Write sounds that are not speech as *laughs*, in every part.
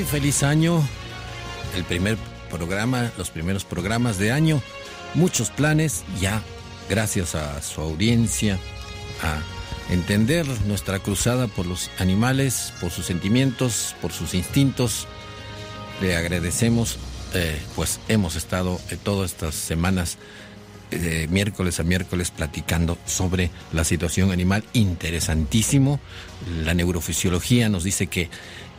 Muy feliz año, el primer programa, los primeros programas de año, muchos planes ya, gracias a su audiencia, a entender nuestra cruzada por los animales, por sus sentimientos, por sus instintos. Le agradecemos, eh, pues hemos estado eh, todas estas semanas de miércoles a miércoles platicando sobre la situación animal interesantísimo. La neurofisiología nos dice que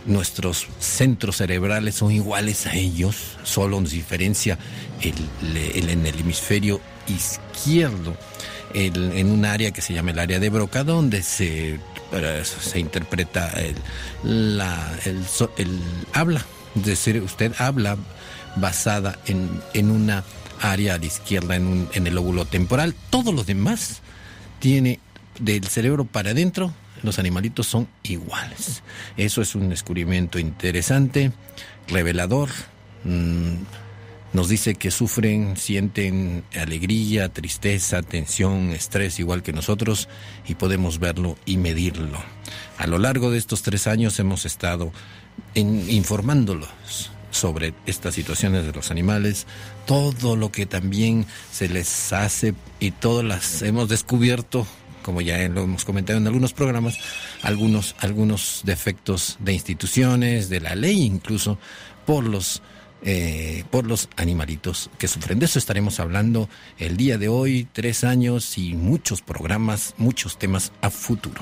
nuestros centros cerebrales son iguales a ellos, solo nos diferencia el, en el hemisferio izquierdo, en un área que se llama el área de Broca, donde se, se interpreta el, la, habla, es decir, usted habla basada en, en una área la izquierda, en, en el lóbulo temporal, todo lo demás tiene del cerebro para adentro los animalitos son iguales. Eso es un descubrimiento interesante, revelador. Mm, nos dice que sufren, sienten alegría, tristeza, tensión, estrés igual que nosotros y podemos verlo y medirlo. A lo largo de estos tres años hemos estado informándolos sobre estas situaciones de los animales, todo lo que también se les hace y todas las hemos descubierto como ya lo hemos comentado en algunos programas, algunos, algunos defectos de instituciones, de la ley incluso, por los, eh, por los animalitos que sufren. De eso estaremos hablando el día de hoy, tres años y muchos programas, muchos temas a futuro.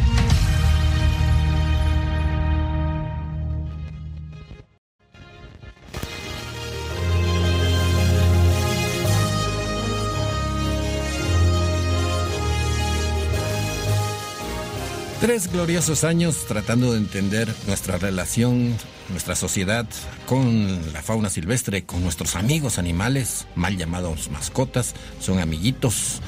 Tres gloriosos años tratando de entender nuestra relación, nuestra sociedad con la fauna silvestre, con nuestros amigos animales, mal llamados mascotas, son amiguitos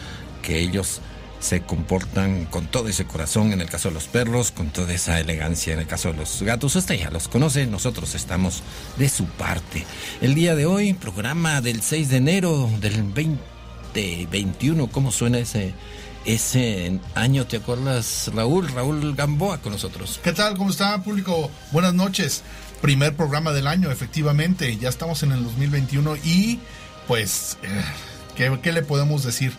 que ellos se comportan con todo ese corazón en el caso de los perros, con toda esa elegancia en el caso de los gatos. Usted ya los conoce, nosotros estamos de su parte. El día de hoy, programa del 6 de enero del 2021, ¿cómo suena ese? Ese año, ¿te acuerdas, Raúl? Raúl Gamboa con nosotros. ¿Qué tal? ¿Cómo está, público? Buenas noches. Primer programa del año, efectivamente. Ya estamos en el 2021 y, pues, eh, ¿qué, le podemos decir?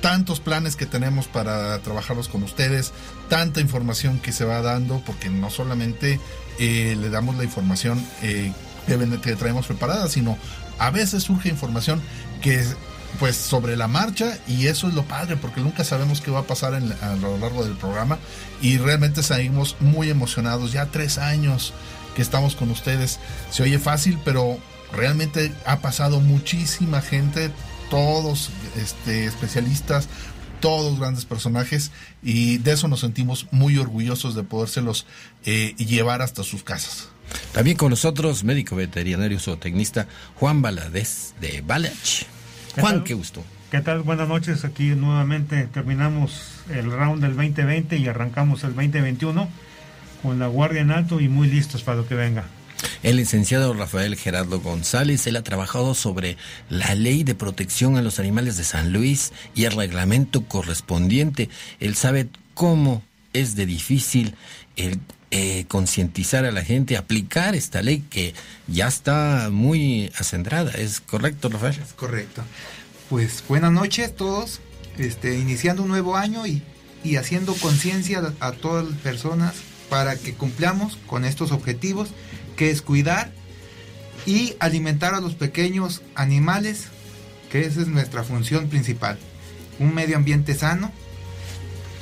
Tantos planes que tenemos para trabajarlos con ustedes, tanta información que se va dando, porque no solamente eh, le damos la información eh, que traemos preparada, sino a veces surge información que pues sobre la marcha y eso es lo padre porque nunca sabemos qué va a pasar a lo largo del programa y realmente seguimos muy emocionados ya tres años que estamos con ustedes se oye fácil pero realmente ha pasado muchísima gente todos este, especialistas todos grandes personajes y de eso nos sentimos muy orgullosos de podérselos eh, llevar hasta sus casas. También con nosotros, médico veterinario zootecnista Juan Baladés de Balach. Juan, qué gusto. ¿Qué tal? Buenas noches. Aquí nuevamente terminamos el round del 2020 y arrancamos el 2021 con la guardia en alto y muy listos para lo que venga. El licenciado Rafael Gerardo González, él ha trabajado sobre la ley de protección a los animales de San Luis y el reglamento correspondiente. Él sabe cómo es de difícil el eh, concientizar a la gente, aplicar esta ley que ya está muy acendrada. ¿Es correcto, Rafael? Es correcto. Pues buenas noches a todos, este, iniciando un nuevo año y, y haciendo conciencia a todas las personas para que cumplamos con estos objetivos, que es cuidar y alimentar a los pequeños animales, que esa es nuestra función principal. Un medio ambiente sano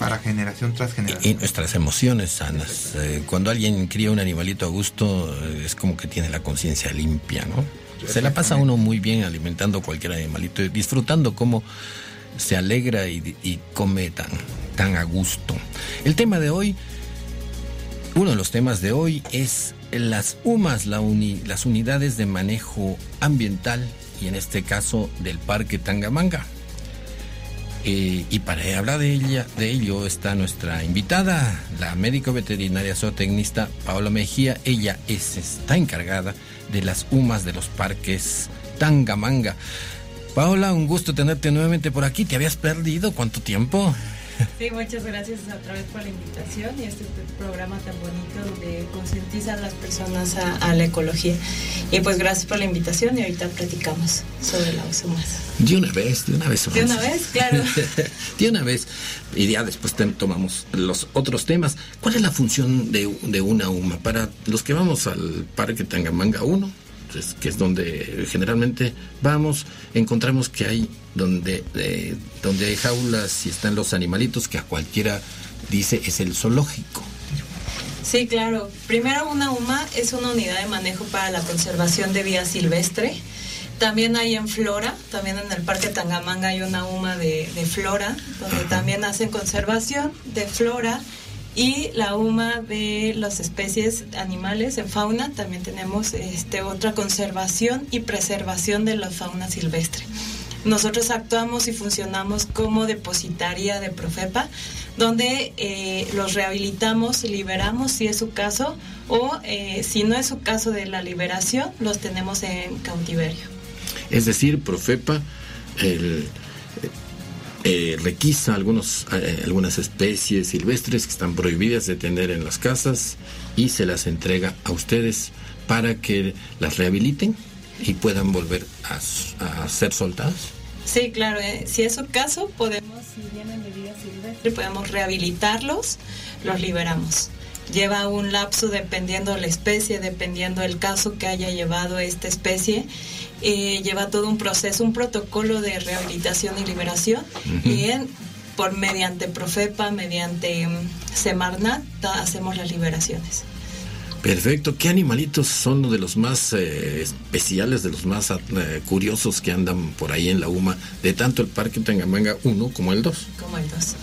para generación tras generación. Y nuestras emociones sanas. Eh, cuando alguien cría un animalito a gusto, eh, es como que tiene la conciencia limpia, ¿no? Se la pasa uno muy bien alimentando cualquier animalito, disfrutando cómo se alegra y, come tan, tan a gusto. El tema de hoy, uno de los temas de hoy es las UMAS, la las unidades de manejo ambiental y en este caso del Parque Tangamanga. Eh, y para hablar de ella, de ello está nuestra invitada, la médico veterinaria zootecnista Paola Mejía. Ella es, está encargada de las UMAS de los parques Tangamanga. Paola, un gusto tenerte nuevamente por aquí. ¿Te habías perdido? ¿Cuánto tiempo? Sí, muchas gracias otra vez por la invitación y este programa tan bonito donde concientiza a las personas a, la ecología. Y pues gracias por la invitación y ahorita platicamos sobre la más. De una vez, de una vez. De una vez, claro. *laughs* de una vez. Y ya después tomamos los otros temas. ¿Cuál es la función de, de una UMA? Para los que vamos al Parque Tangamanga 1, que es donde generalmente vamos, encontramos que hay donde, eh, donde hay jaulas y están los animalitos que a cualquiera dice es el zoológico. Sí, claro. Primero una UMA es una unidad de manejo para la conservación de vida silvestre. También hay en Flora, también en el Parque Tangamanga hay una UMA de, de Flora, donde también hacen conservación de flora y la UMA de las especies animales en fauna también tenemos este otra conservación y preservación de la fauna silvestre. Nosotros actuamos y funcionamos como depositaria de Profepa, donde eh, los rehabilitamos, liberamos si es su caso, o eh, si no es su caso de la liberación, los tenemos en cautiverio. Es decir, Profepa el, eh, requisa algunos, algunas especies silvestres que están prohibidas de tener en las casas y se las entrega a ustedes para que las rehabiliten y puedan volver a, ser soltados? Sí, claro. Eh, si es su caso, podemos, si vienen de vida silvestre, podemos rehabilitarlos, los liberamos. Lleva un lapso dependiendo la especie, dependiendo del caso que haya llevado esta especie. Eh, lleva todo un proceso, un protocolo de rehabilitación y liberación. Y por mediante Profepa, mediante mm, Semarnat, hacemos las liberaciones. Perfecto. ¿Qué animalitos son de los más eh, especiales, de los más eh, curiosos que andan por ahí en la UMA, de tanto el Parque Tangamanga 1 como el 2? Como el 2.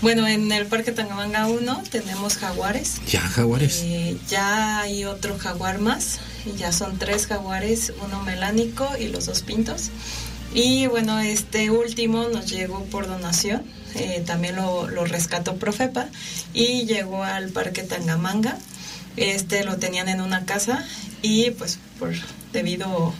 Bueno, en el Parque Tangamanga 1 tenemos jaguares. ¿Ya jaguares? Eh, ya hay otro jaguar más. Ya son tres jaguares, uno melánico y los dos pintos. Y bueno, este último nos llegó por donación. también lo, lo rescató Profepa y llegó al Parque Tangamanga este lo tenían en una casa y pues por debido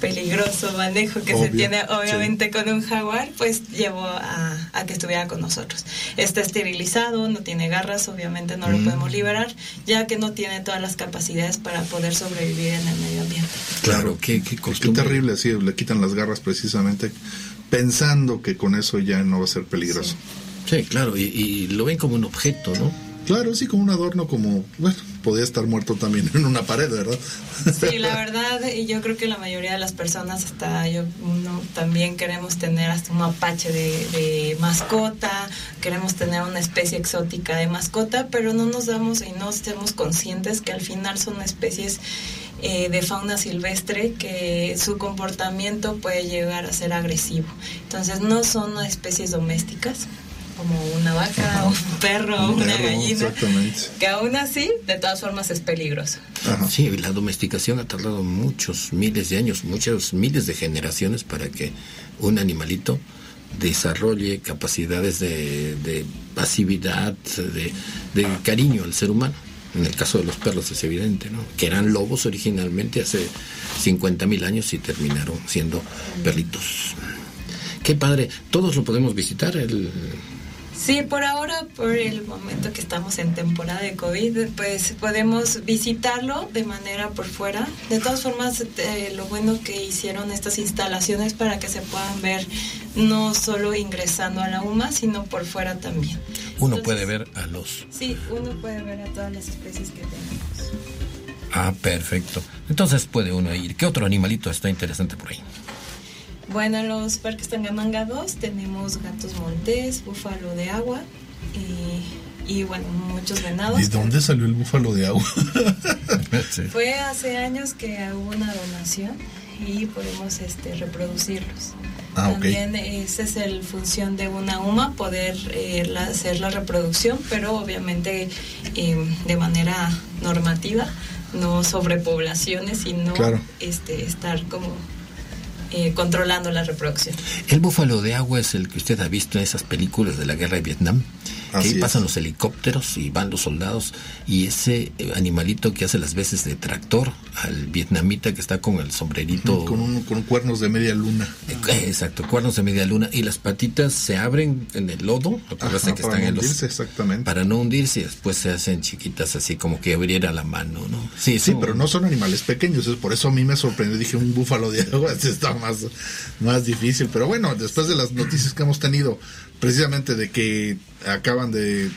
peligroso manejo que se tiene obviamente con un jaguar, pues llevó a, que estuviera con nosotros. Está esterilizado, no tiene garras, obviamente no lo mm. podemos liberar, ya que no tiene todas las capacidades para poder sobrevivir en el medio ambiente. Claro, qué, qué, qué terrible, sí, le quitan las garras precisamente pensando que con eso ya no va a ser peligroso. Sí, claro, y, y lo ven como un objeto, ¿no? Claro, sí, como un adorno, como, bueno, podía estar muerto también *laughs* en una pared, ¿verdad? Sí, la verdad, y yo creo que la mayoría de las personas, hasta yo, uno, también queremos tener hasta un mapache de, mascota, queremos tener una especie exótica de mascota, pero no nos damos y no estemos conscientes que al final son especies eh, de fauna silvestre que su comportamiento puede llegar a ser agresivo. Entonces no son especies domésticas, como una vaca o un perro o una gallina. Que aún así, de todas formas, es peligroso. Sí, la domesticación ha tardado muchos miles de años, muchos miles de generaciones para que un animalito desarrolle capacidades de, pasividad, de, de, cariño al ser humano. En el caso de los perros es evidente, ¿no? Que eran lobos originalmente hace 50 mil años y terminaron siendo perritos. Qué padre. Todos lo podemos visitar, el, Sí, por ahora, por el momento que estamos en temporada de COVID, pues podemos visitarlo de manera por fuera. De todas formas, eh, lo bueno que hicieron estas instalaciones para que se puedan ver no solo ingresando a la UMA, sino por fuera también. Uno puede ver a los... Sí, uno puede ver a todas las especies que tenemos. Ah, perfecto. Entonces puede uno ir. ¿Qué otro animalito está interesante por ahí? Bueno, en los parques Tangamanga 2 tenemos gatos montés, búfalo de agua y, bueno, muchos venados. ¿Y dónde salió el búfalo de agua? *laughs* Fue hace años que hubo una donación y podemos este, reproducirlos. Ah, También esa es la función de una UMA, poder eh, hacer la reproducción, pero obviamente eh, de manera normativa, no sobrepoblaciones, sino este, estar como eh, controlando la reproducción. El búfalo de agua es el que usted ha visto en esas películas de la guerra de Vietnam. Ahí pasan los helicópteros y van los soldados y ese eh, animalito que hace las veces de tractor al vietnamita que está con el sombrerito. Con, con cuernos de media luna. Eh, exacto, cuernos de media luna. Y las patitas se abren en el lodo, lo que pasa que están en los. Exactamente. Para no hundirse y después se hacen chiquitas así como que abriera la mano, ¿no? Sí, sí, pero no son animales pequeños. Por eso a mí me sorprendió. Dije, un búfalo de *laughs* agua está más, más difícil. Pero bueno, después de las noticias que hemos tenido precisamente de que acaban de,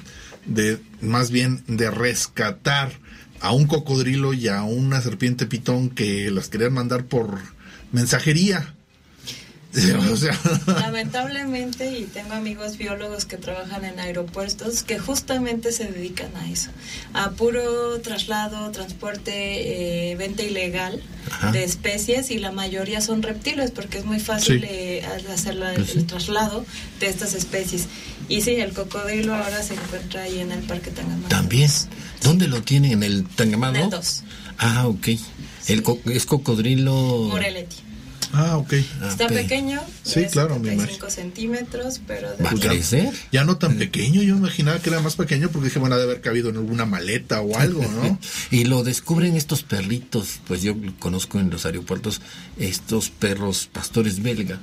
de más bien de rescatar a un cocodrilo y a una serpiente pitón que las querían mandar por mensajería *laughs* Lamentablemente, y tengo amigos biólogos que trabajan en aeropuertos que justamente se dedican a eso, a puro traslado, transporte, eh, venta ilegal de especies y la mayoría son reptiles porque es muy fácil eh, hacer pues el traslado de estas especies. Y sí, el cocodrilo ahora se encuentra ahí en el Parque Tangamanga. ¿También? ¿Dónde lo tienen? ¿En el Tangamanga? En el 2. Ah, ok. El es cocodrilo... Moreletti. Ah, ok. Está pequeño. Sí, claro, 5 centímetros, pero... ¿Va a crecer? Ya, no tan pequeño, yo imaginaba que era más pequeño porque dije, bueno, ha de haber cabido en alguna maleta o algo, ¿no? *laughs* y lo descubren estos perritos, pues yo conozco en los aeropuertos estos perros pastores belgas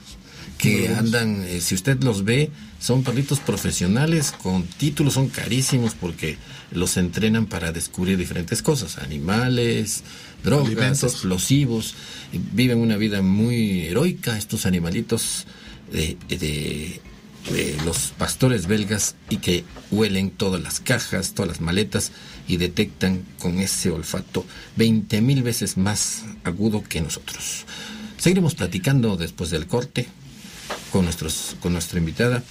que andan, eh, si usted los ve, son perritos profesionales con títulos, son carísimos porque los entrenan para descubrir diferentes cosas, animales, drogas, explosivos, viven una vida muy heroica estos animalitos de, de, los pastores belgas y que huelen todas las cajas, todas las maletas y detectan con ese olfato 20 mil veces más agudo que nosotros. Seguiremos platicando después del corte con, nuestros, con nuestra invitada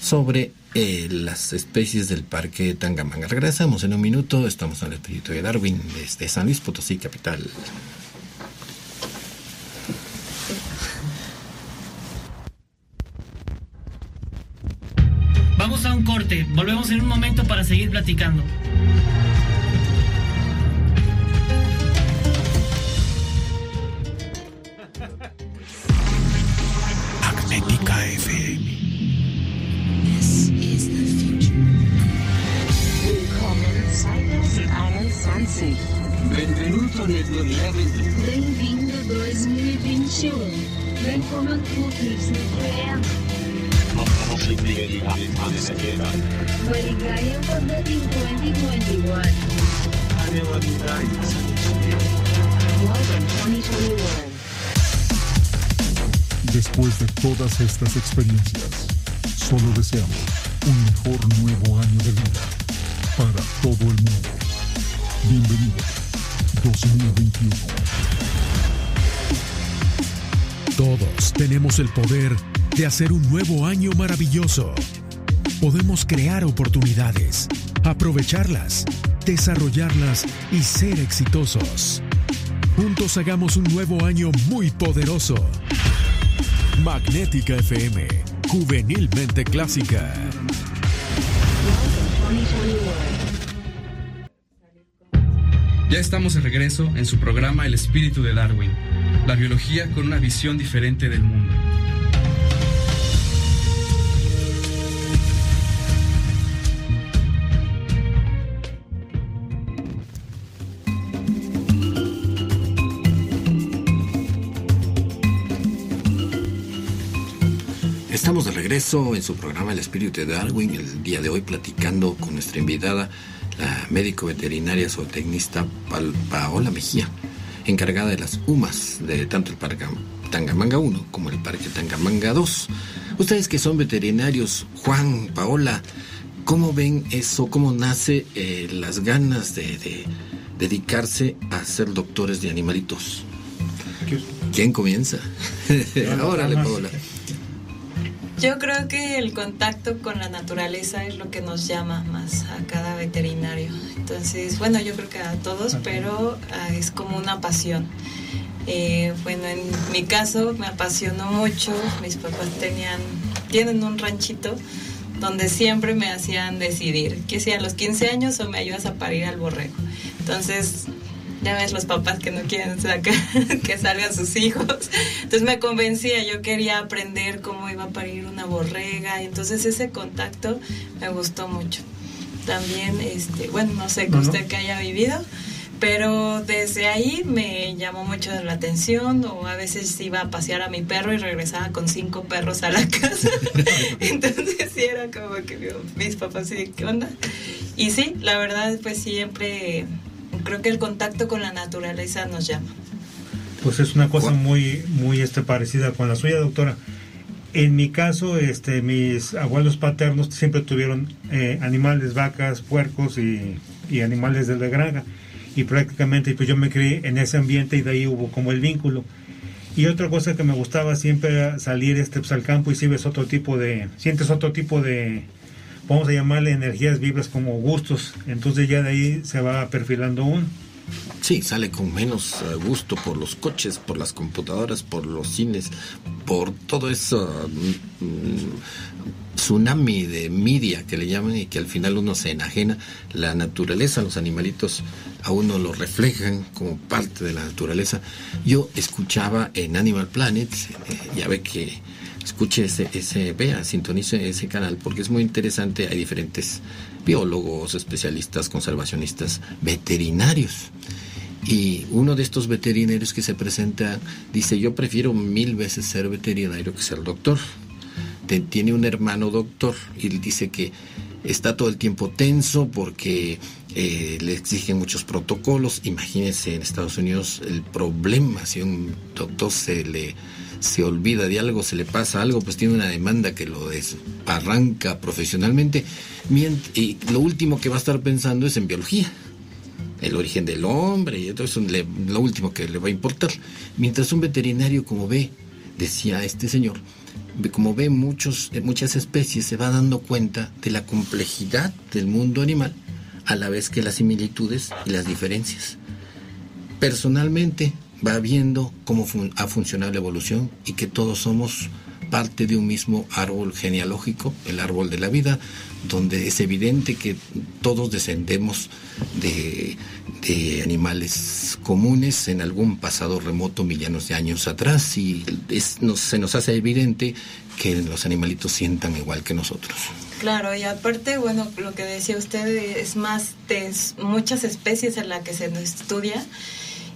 sobre eh, las especies del parque Tangamanga. Regresamos en un minuto, estamos en el Espíritu de Darwin desde San Luis Potosí, capital. Vamos a un corte, volvemos en un momento para seguir platicando. Benvenuto nel 2021. Bem-vindo 2021. Benvenuto nel Maligayang pagdating 2021. Welcome 2021. Después de todas estas experiencias, solo deseamos un mejor nuevo año de vida para todo el mundo. Bienvenido 2021. Todos tenemos el poder de hacer un nuevo año maravilloso. Podemos crear oportunidades, aprovecharlas, desarrollarlas y ser exitosos. Juntos hagamos un nuevo año muy poderoso. Magnética FM, juvenilmente clásica. Ya estamos de regreso en su programa El espíritu de Darwin, la biología con una visión diferente del mundo. Regreso en su programa El Espíritu de Darwin, el día de hoy platicando con nuestra invitada, la médico veterinaria zootecnista Paola Mejía, encargada de las UMAS de tanto el Parque Tangamanga 1 como el Parque Tangamanga 2. Ustedes que son veterinarios, Juan, Paola, ¿cómo ven eso? ¿Cómo nace eh, las ganas de, de dedicarse a ser doctores de animalitos? ¿Quién comienza? *laughs* Órale, Paola. Yo creo que el contacto con la naturaleza es lo que nos llama más a cada veterinario. Entonces, bueno, yo creo que a todos, pero ah, es como una pasión. Eh, bueno, en mi caso me apasionó mucho. Mis papás tenían, tienen un ranchito donde siempre me hacían decidir que si a los 15 años o me ayudas a parir al borrego. Entonces, ya ves los papás que no quieren sacar, *laughs* que salgan sus hijos. Entonces me convencía, yo quería aprender cómo iba a parir una borrega. Y entonces ese contacto me gustó mucho. También, este, bueno, no sé que usted que haya vivido, pero desde ahí me llamó mucho la atención o a veces iba a pasear a mi perro y regresaba con cinco perros a la *laughs* casa. Entonces sí era como que mis papás sí, ¿qué onda? Y sí, la verdad pues siempre creo que el contacto con la naturaleza nos llama. Pues es una cosa muy, muy este, parecida con la suya, doctora. En mi caso, este, mis abuelos paternos siempre tuvieron eh, animales, vacas, puercos y, y animales de la granja. Y prácticamente pues yo me crié en ese ambiente y de ahí hubo como el vínculo. Y otra cosa que me gustaba siempre era salir este, pues, al campo y si ves otro tipo de, sientes otro tipo de, vamos a llamarle energías vivas como gustos. Entonces ya de ahí se va perfilando uno. Sí, sale con menos eh, gusto por los coches, por las computadoras, por los cines, por todo eso mm, mm, tsunami de media que le llaman y que al final uno se enajena. La naturaleza, los animalitos a uno lo reflejan como parte de la naturaleza. Yo escuchaba en Animal Planet, eh, ya ve que escuche ese, ese, vea, sintonice ese canal porque es muy interesante. Hay diferentes biólogos, especialistas, conservacionistas, veterinarios. Y uno de estos veterinarios que se presenta dice, yo prefiero mil veces ser veterinario que ser doctor. Tiene un hermano doctor y dice que está todo el tiempo tenso porque eh, le exigen muchos protocolos. Imagínense en Estados Unidos el problema si un doctor se le se olvida de algo, se le pasa algo, pues tiene una demanda que lo desbarranca profesionalmente. Y lo último que va a estar pensando es en biología el origen del hombre y todo eso le- lo último que le va a importar. Mientras un veterinario, como ve, decía este señor, como ve muchos, eh, muchas especies, se va dando cuenta de la complejidad del mundo animal, a la vez que las similitudes y las diferencias. Personalmente va viendo cómo fun- ha funcionado la evolución y que todos somos parte de un mismo árbol genealógico, el árbol de la vida, donde es evidente que todos descendemos de, de animales comunes en algún pasado remoto, millones de años atrás, y es- nos- se nos hace evidente que los animalitos sientan igual que nosotros. Claro, y aparte, bueno, lo que decía usted es más de muchas especies en la que se estudia.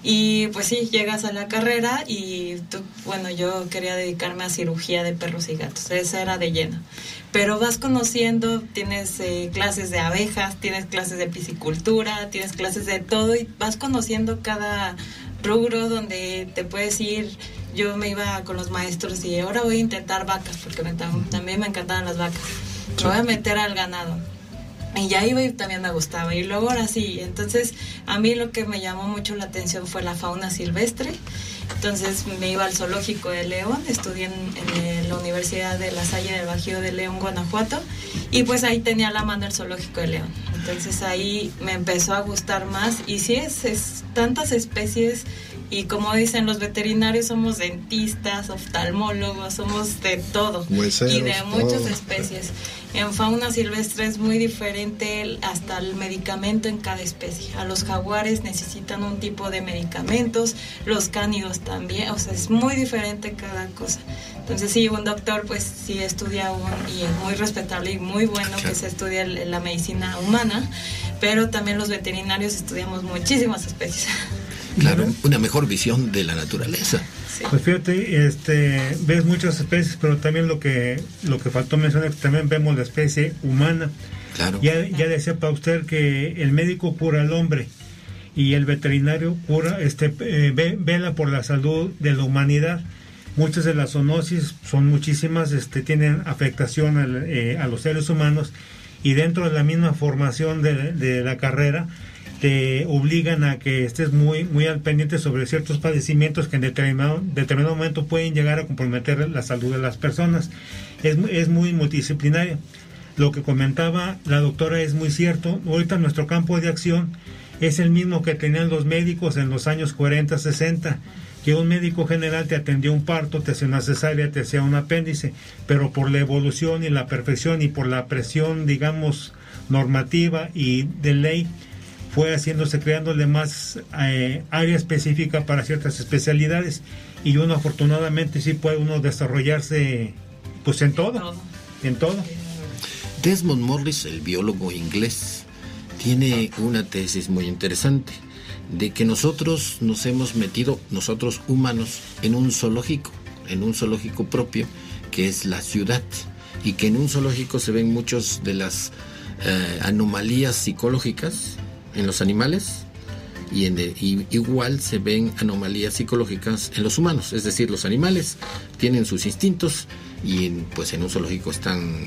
Y pues sí, llegas a la carrera y tú, bueno, yo quería dedicarme a cirugía de perros y gatos, esa era de lleno. Pero vas conociendo, tienes eh, clases de abejas, tienes clases de piscicultura, tienes clases de todo y vas conociendo cada rubro donde te puedes ir. Yo me iba con los maestros y ahora voy a intentar vacas porque me tam- también me encantaban las vacas. Me voy a meter al ganado. Y ya iba y también me gustaba. Y luego ahora sí, entonces a mí lo que me llamó mucho la atención fue la fauna silvestre. Entonces me iba al zoológico de León, estudié en, la Universidad de La Salle del Bajío de León, Guanajuato, y pues ahí tenía la mano el zoológico de León. Entonces ahí me empezó a gustar más y sí es, es tantas especies y como dicen los veterinarios somos dentistas, oftalmólogos, somos de todo Hueseros, y de muchas todo. especies. En fauna silvestre es muy diferente hasta el medicamento en cada especie. A los jaguares necesitan un tipo de medicamentos, los cánidos también, o sea, es muy diferente cada cosa. Entonces sí, un doctor pues sí estudia un, y es muy respetable y muy bueno que se estudia el- la medicina humana, pero también los veterinarios estudiamos muchísimas especies. *laughs* Claro, una mejor visión de la naturaleza. Pues fíjate, este, ves muchas especies, pero también lo que lo que faltó mencionar que también vemos la especie humana. Claro. Ya, ya decía usted que el médico cura al hombre y el veterinario cura, este, eh, ve- vela por la salud de la humanidad. Muchas de las zoonosis son muchísimas, este, tienen afectación al, eh, a los seres humanos y dentro de la misma formación de, de la carrera te obligan a que estés muy muy al pendiente sobre ciertos padecimientos que en determinado, determinado momento pueden llegar a comprometer la salud de las personas. Es, es muy multidisciplinario. Lo que comentaba la doctora es muy cierto. Ahorita nuestro campo de acción es el mismo que tenían los médicos en los años 40, 60, que un médico general te atendió un parto, te hacía una cesárea, te hacía un apéndice, pero por la evolución y la perfección y por la presión, digamos, normativa y de ley, fue haciéndose, creándole más eh, área específica para ciertas especialidades. Y uno afortunadamente sí puede uno desarrollarse pues en todo, en todo. Desmond Morris, el biólogo inglés, tiene una tesis muy interesante de que nosotros nos hemos metido, nosotros humanos, en un zoológico, en un zoológico propio, que es la ciudad, y que en un zoológico se ven muchas de las eh, anomalías psicológicas en los animales, y, en el- y igual se ven anomalías psicológicas en los humanos, es decir, los animales tienen sus instintos y en, pues en un zoológico están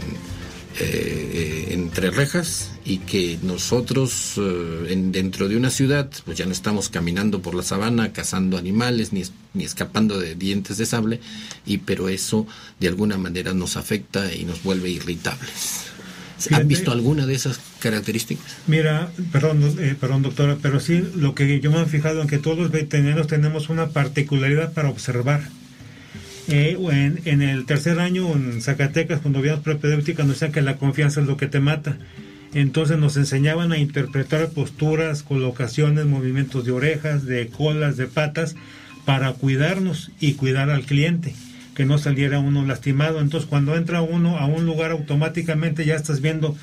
eh, eh, entre rejas y que nosotros eh, en- dentro de una ciudad pues ya no estamos caminando por la sabana cazando animales ni, ni escapando de dientes de sable y pero eso de alguna manera nos afecta y nos vuelve irritables. Fíjate. ¿Han visto alguna de esas características? Mira, perdón, eh, perdón doctora, pero sí lo que yo me he fijado en que todos los veterinarios tenemos una particularidad para observar. Eh, en, en el tercer año en Zacatecas, cuando veíamos propedéutica, nos decían que la confianza es lo que te mata. Entonces nos enseñaban a interpretar posturas, colocaciones, movimientos de orejas, de colas, de patas, para cuidarnos y cuidar al cliente, que no saliera uno lastimado. Entonces cuando entra uno a un lugar automáticamente ya estás viendo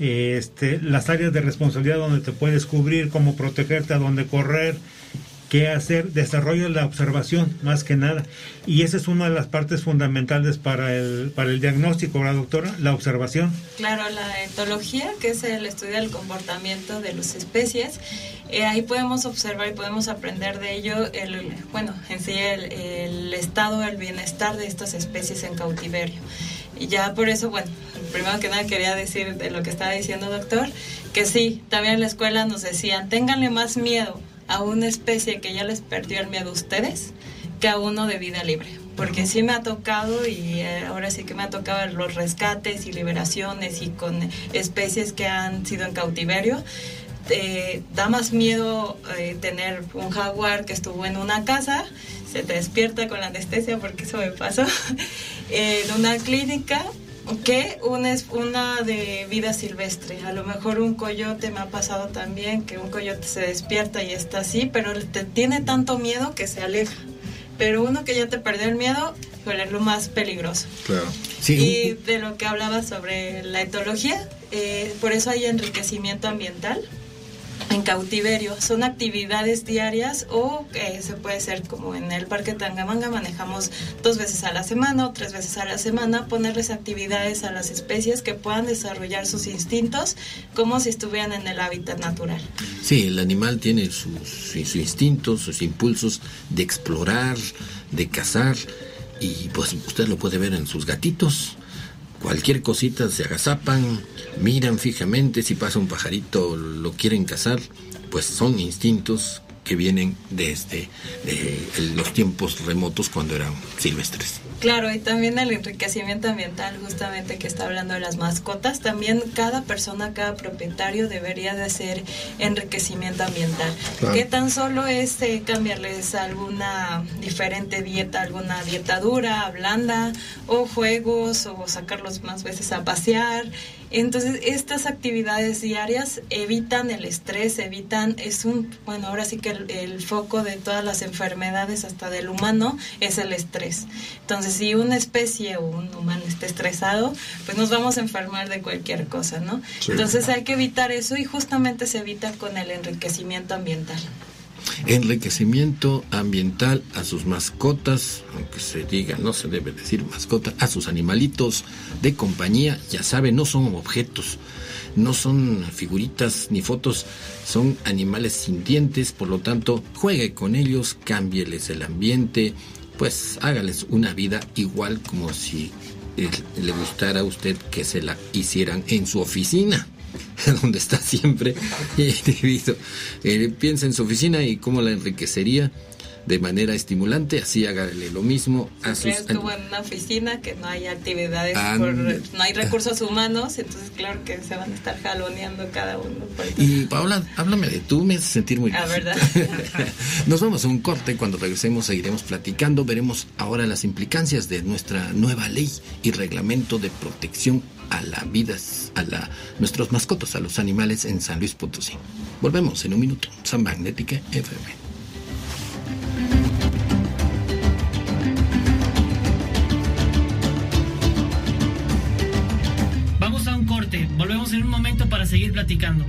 eh, este, las áreas de responsabilidad donde te puedes cubrir, cómo protegerte, a dónde correr, qué hacer, desarrollo la observación más que nada. Y esa es una de las partes fundamentales para el, para el diagnóstico, ¿verdad, doctora? La observación. Claro, la etología, que es el estudio del comportamiento de las especies, eh, ahí podemos observar y podemos aprender de ello, el, bueno, en sí el, el estado, el bienestar de estas especies en cautiverio. Y ya por eso, bueno, primero que nada quería decir de lo que estaba diciendo doctor, que sí, también en la escuela nos decían, ténganle más miedo a una especie que ya les perdió el miedo a ustedes que a uno de vida libre. Porque sí me ha tocado y eh, ahora sí que me ha tocado los rescates y liberaciones y con especies que han sido en cautiverio. Eh, da más miedo eh, tener un jaguar que estuvo en una casa, se te despierta con la anestesia porque eso me pasó, *laughs* en una clínica que una es una de vida silvestre. A lo mejor un coyote me ha pasado también, que un coyote se despierta y está así, pero te tiene tanto miedo que se aleja. Pero uno que ya te perdió el miedo, es lo más peligroso. Claro. Y de lo que hablaba sobre la etología, eh, por eso hay enriquecimiento ambiental en cautiverio. Son actividades diarias o eh, se puede ser como en el Parque Tangamanga, manejamos dos veces a la semana o tres veces a la semana, ponerles actividades a las especies que puedan desarrollar sus instintos como si estuvieran en el hábitat natural. Sí, el animal tiene sus, sus instintos, sus impulsos de explorar, de cazar, y pues usted lo puede ver en sus gatitos. Cualquier cosita se agazapan, miran fijamente, si pasa un pajarito lo quieren cazar, pues son instintos que vienen desde de los tiempos remotos cuando eran silvestres. Claro, y también el enriquecimiento ambiental, justamente que está hablando de las mascotas, también cada persona, cada propietario debería de hacer enriquecimiento ambiental. Claro. Que tan solo es eh, cambiarles alguna diferente dieta, alguna dieta dura, blanda, o juegos, o sacarlos más veces a pasear. Entonces, estas actividades diarias evitan el estrés, evitan, es un, bueno, ahora sí que el, el foco de todas las enfermedades, hasta del humano, es el estrés. Entonces, si una especie o un humano está estresado, pues nos vamos a enfermar de cualquier cosa, ¿no? Sí. Entonces hay que evitar eso y justamente se evita con el enriquecimiento ambiental. Enriquecimiento ambiental a sus mascotas, aunque se diga, no se debe decir mascota, a sus animalitos de compañía, ya saben, no son objetos, no son figuritas ni fotos, son animales sintientes, por lo tanto, juegue con ellos, cámbieles el ambiente, pues hágales una vida igual como si eh, le gustara a usted que se la hicieran en su oficina. *laughs* donde está siempre debido. Eh, piensa en su oficina y cómo la enriquecería de manera estimulante, así hágale lo mismo a sus... estuvo en una oficina que no hay actividades, por, no hay recursos humanos, entonces claro que se van a estar jaloneando cada uno. Y Paula, háblame de tú, me hace sentir muy... Ah, ¿verdad? *laughs* Nos vamos a un corte, cuando regresemos seguiremos platicando, veremos ahora las implicancias de nuestra nueva ley y reglamento de protección a la vida, a la, nuestros mascotas, a los animales en San Luis Potosí. Volvemos en un minuto. San Magnética FM. Vamos a un corte, volvemos en un momento para seguir platicando.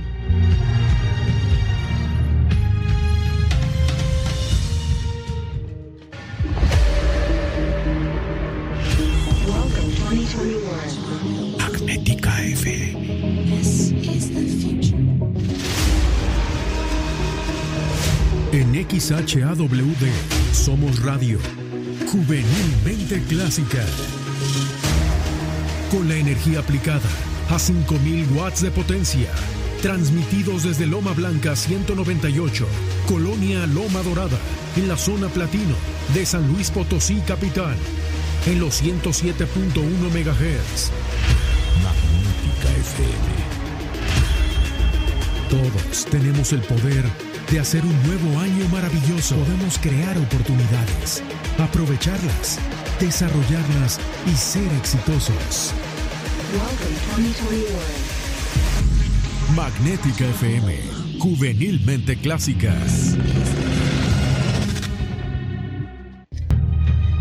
Welcome 2021. Magnética FM. This is the future. En XHAWD somos radio. Juvenilmente clásica. Con la energía aplicada a 5000 watts de potencia. Transmitidos desde Loma Blanca 198, Colonia Loma Dorada, en la zona platino de San Luis Potosí Capital. En los 107.1 MHz. Magnética FM. Todos tenemos el poder de hacer un nuevo año maravilloso. Podemos crear oportunidades, aprovecharlas, desarrollarlas y ser exitosos. Welcome 2021. Magnética FM, juvenilmente clásicas.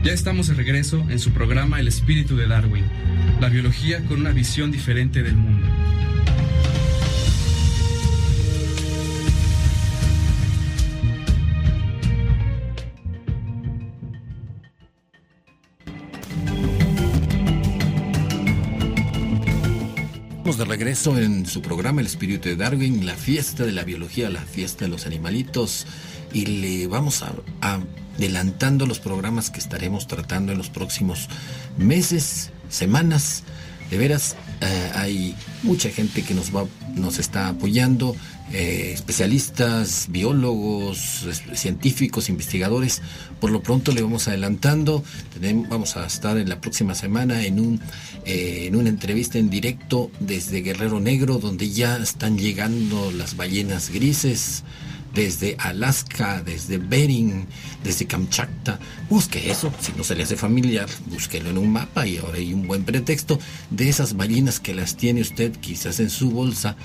Ya estamos de regreso en su programa El espíritu de Darwin, la biología con una visión diferente del mundo. Estamos de regreso en su programa El Espíritu de Darwin, la fiesta de la biología, la fiesta de los animalitos. Y le vamos a, adelantando los programas que estaremos tratando en los próximos meses, semanas. De veras, eh, hay mucha gente que nos va, nos está apoyando, eh, especialistas, biólogos, científicos, investigadores. Por lo pronto le vamos adelantando. Vamos a estar en la próxima semana en un eh, en una entrevista en directo desde Guerrero Negro, donde ya están llegando las ballenas grises desde Alaska, desde Bering, desde Kamchatka. Busque eso, si no se le hace familiar, búsquelo en un mapa y ahora hay un buen pretexto de esas ballenas que las tiene usted quizás en su bolsa,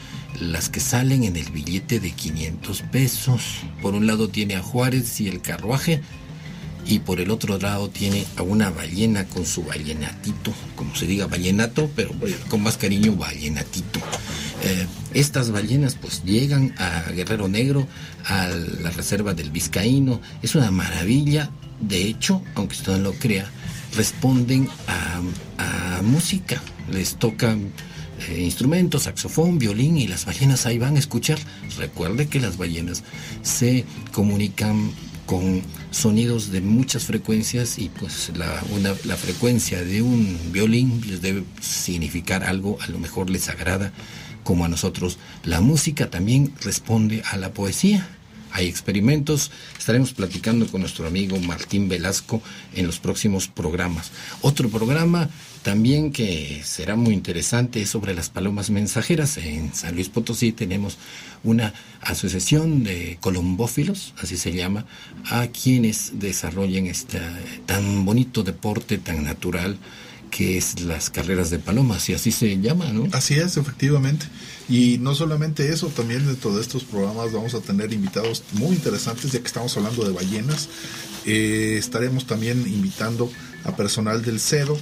las que salen en el billete de 500 pesos. Por un lado tiene a Juárez y el carruaje, y por el otro lado tiene a una ballena con su ballenatito, como se diga ballenato, pero con más cariño ballenatito. Eh, estas ballenas pues llegan a Guerrero Negro, a la reserva del Vizcaíno, es una maravilla, de hecho, aunque usted no lo crea, responden a, música, les tocan eh, instrumentos, saxofón, violín y las ballenas ahí van a escuchar. Recuerde que las ballenas se comunican con sonidos de muchas frecuencias y pues la, una- la frecuencia de un violín les debe significar algo, a lo mejor les agrada como a nosotros. La música también responde a la poesía. Hay experimentos, estaremos platicando con nuestro amigo Martín Velasco en los próximos programas. Otro programa también que será muy interesante es sobre las palomas mensajeras. En San Luis Potosí tenemos una asociación de colombófilos, así se llama, a quienes desarrollan este tan bonito deporte, tan natural, que es las carreras de palomas, y así se llama, ¿no? Así es, efectivamente. Y no solamente eso, también dentro de estos programas vamos a tener invitados muy interesantes, ya que estamos hablando de ballenas. Eh, estaremos también invitando a personal del CEDO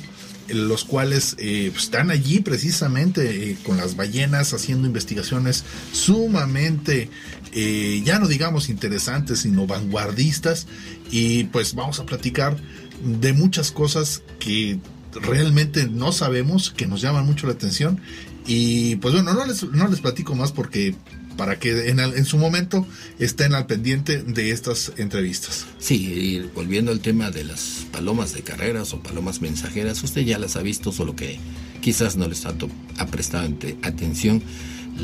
los cuales eh, pues, están allí precisamente eh, con las ballenas haciendo investigaciones sumamente, ya no digamos interesantes, sino vanguardistas. Y pues vamos a platicar de muchas cosas que realmente no sabemos, que nos llaman mucho la atención. Y pues bueno, no les, no les platico más porque para que en, al- en su momento estén al pendiente de estas entrevistas. Sí, y volviendo al tema de las palomas de carreras o palomas mensajeras, usted ya las ha visto, solo que quizás no les ha, ha prestado atención.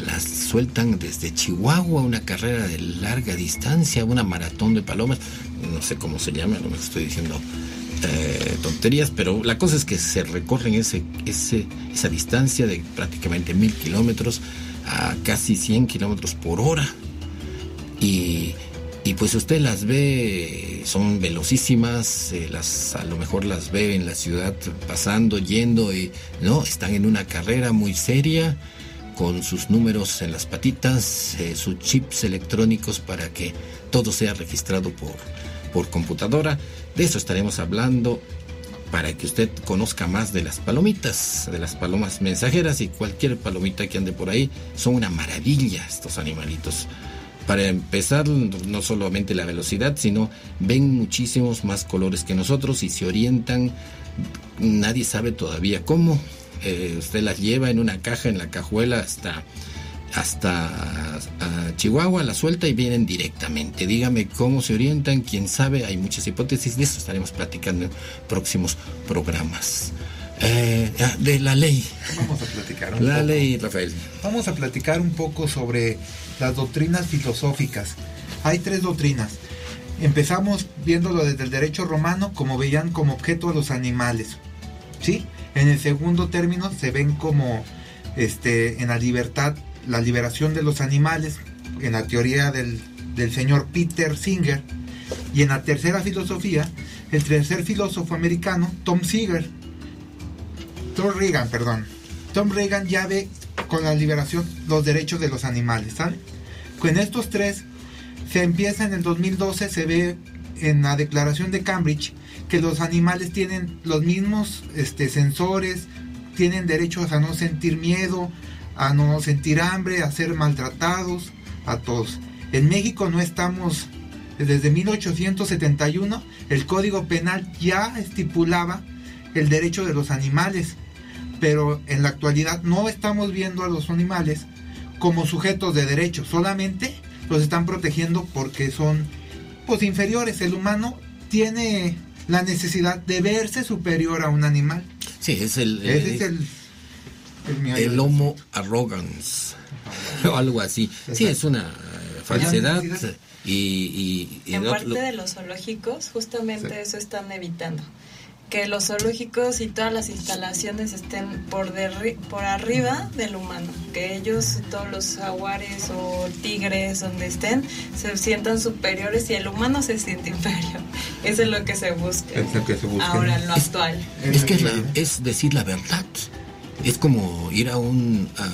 Las sueltan desde Chihuahua, una carrera de larga distancia, una maratón de palomas. No sé cómo se llama, no me estoy diciendo eh, tonterías, pero la cosa es que se recorren ese, ese, esa distancia de prácticamente mil kilómetros a casi 100 kilómetros por hora. Y, y pues usted las ve, son velocísimas, eh, las, a lo mejor las ve en la ciudad pasando, yendo, y no, están en una carrera muy seria, con sus números en las patitas, eh, sus chips electrónicos para que todo sea registrado por, por computadora. De eso estaremos hablando para que usted conozca más de las palomitas, de las palomas mensajeras y cualquier palomita que ande por ahí. Son una maravilla estos animalitos. Para empezar, no solamente la velocidad, sino ven muchísimos más colores que nosotros y se orientan. Nadie sabe todavía cómo. Eh, usted las lleva en una caja, en la cajuela, hasta, hasta a Chihuahua, la suelta y vienen directamente. Dígame cómo se orientan, quién sabe, hay muchas hipótesis, de eso estaremos platicando en próximos programas. Eh, ah, de la ley. Vamos a platicar un La poco. ley, Rafael. Vamos a platicar un poco sobre las doctrinas filosóficas. Hay tres doctrinas. Empezamos viéndolo desde el derecho romano, como veían como objeto a los animales. ¿Sí? En el segundo término se ven como este, en la libertad, la liberación de los animales, en la teoría del, del señor Peter Singer. Y en la tercera filosofía, el tercer filósofo americano, Tom Seeger, Tom Reagan, perdón. Tom Reagan ya ve con la liberación los derechos de los animales, ¿sabe? Con estos tres se empieza en el 2012, se ve en la declaración de Cambridge que los animales tienen los mismos este, sensores, tienen derechos a no sentir miedo, a no sentir hambre, a ser maltratados, a todos. En México no estamos, desde 1871, el Código Penal ya estipulaba el derecho de los animales, pero en la actualidad no estamos viendo a los animales como sujetos de derecho, solamente los están protegiendo porque son pues inferiores. El humano tiene la necesidad de verse superior a un animal. Sí, es el, Ese es el, el Homo arrogans o *laughs* algo así. Sí, es una eh, falsedad y, y- y En parte de los zoológicos, justamente eso están evitando. Que los zoológicos y todas las instalaciones estén por, derri- por arriba del humano. Que ellos, todos los jaguares o tigres, donde estén, se sientan superiores y el humano se siente *laughs* inferior. Eso es lo que se busca. Es lo que se busca. Ahora, en lo actual. Es que es, la- es decir la verdad. Es como ir a un ah,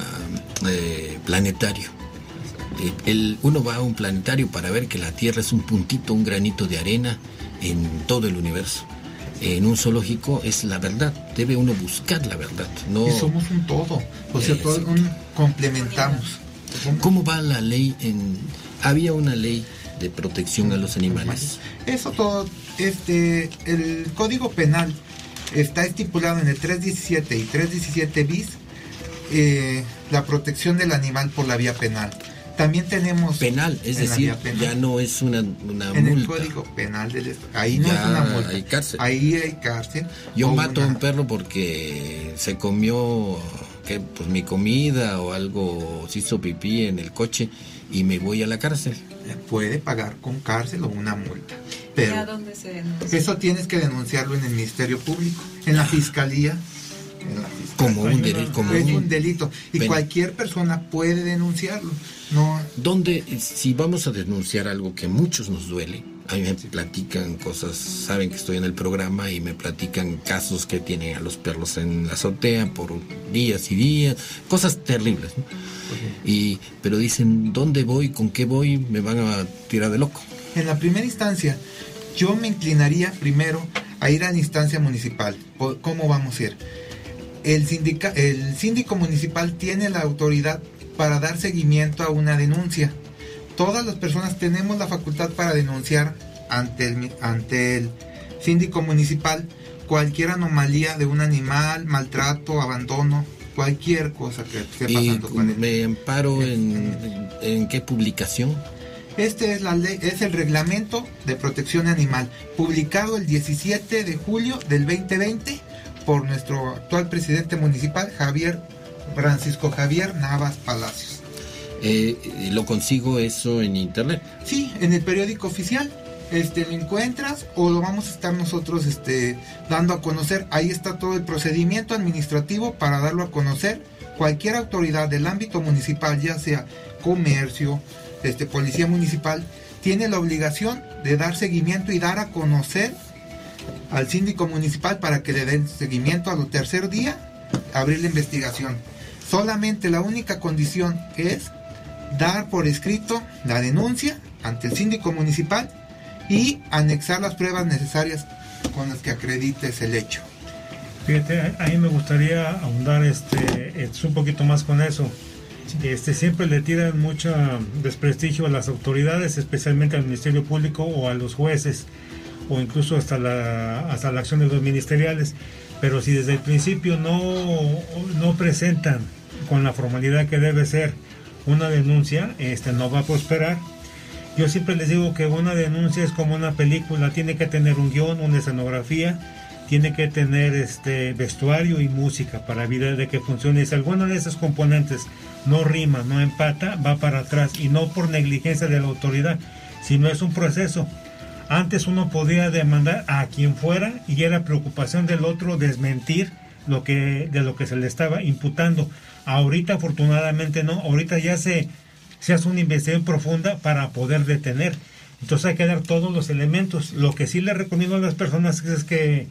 eh, planetario. Eh, el, uno va a un planetario para ver que la Tierra es un puntito, un granito de arena en todo el universo. En un zoológico es la verdad. Debe uno buscar la verdad. No, Y somos un todo. O sea, Eh, todo un complementamos. ¿Cómo va la ley en... Había una ley de protección a los animales. Eso todo, este, el Código Penal está estipulado en el 317 y 317 bis eh, la protección del animal por la vía penal. También tenemos Penal, es decir, penal. ya no es una, una en el multa. Código Penal del Estado. Ahí no Ya es una multa. hay cárcel. Ahí hay cárcel. Yo mato a un perro porque se comió que pues mi comida o algo, se hizo pipí en el coche y me voy a la cárcel. Puede pagar con cárcel o una multa. ¿Y a Pero dónde se denuncia? eso tienes que denunciarlo en el Ministerio Público, en la Fiscalía. en la fiscalía. Como un delito, como es un- delito y Ven. cualquier persona puede denunciarlo. No, Donde si vamos a denunciar algo que a muchos nos duele, a mí me platican cosas, saben que estoy en el programa y me platican casos que tienen a los perros en la azotea por días y días, cosas terribles. ¿no? Y pero dicen, ¿dónde voy? ¿Con qué voy? Me van a tirar de loco. En la primera instancia, yo me inclinaría primero a ir a la instancia municipal. ¿Cómo vamos a ir? El, sindica- el síndico municipal tiene la autoridad para dar seguimiento a una denuncia. Todas las personas tenemos la facultad para denunciar ante el, ante el síndico municipal cualquier anomalía de un animal, maltrato, abandono, cualquier cosa que esté Y pasando con él. me amparo en, en, en qué publicación. Este es la ley, es el reglamento de protección animal, publicado el 17 de julio del 2020 por nuestro actual presidente municipal, Javier Francisco Javier Navas Palacios. Eh, lo consigo eso en internet. Sí, en el periódico oficial. Este, lo encuentras o lo vamos a estar nosotros este, dando a conocer. Ahí está todo el procedimiento administrativo para darlo a conocer. Cualquier autoridad del ámbito municipal, ya sea comercio, este, policía municipal, tiene la obligación de dar seguimiento y dar a conocer al síndico municipal para que le den seguimiento a lo tercer día, abrir la investigación. Solamente la única condición es dar por escrito la denuncia ante el síndico municipal y anexar las pruebas necesarias con las que acredites el hecho. Fíjate, a mí me gustaría ahondar este, es un poquito más con eso. Este, siempre le tiran mucho desprestigio a las autoridades, especialmente al Ministerio Público o a los jueces, o incluso hasta la, hasta la acción de los ministeriales. Pero si desde el principio no, no presentan con la formalidad que debe ser una denuncia, este, no va a prosperar. Yo siempre les digo que una denuncia es como una película, tiene que tener un guion, una escenografía, tiene que tener este vestuario y música para evitar de que funcione. Si alguno de esos componentes no rima, no empata, va para atrás y no por negligencia de la autoridad, sino es un proceso. Antes uno podía demandar a quien fuera y era preocupación del otro desmentir lo que de lo que se le estaba imputando. Ahorita afortunadamente no, ahorita ya se se hace una investigación profunda para poder detener. Entonces hay que dar todos los elementos. Lo que sí le recomiendo a las personas es que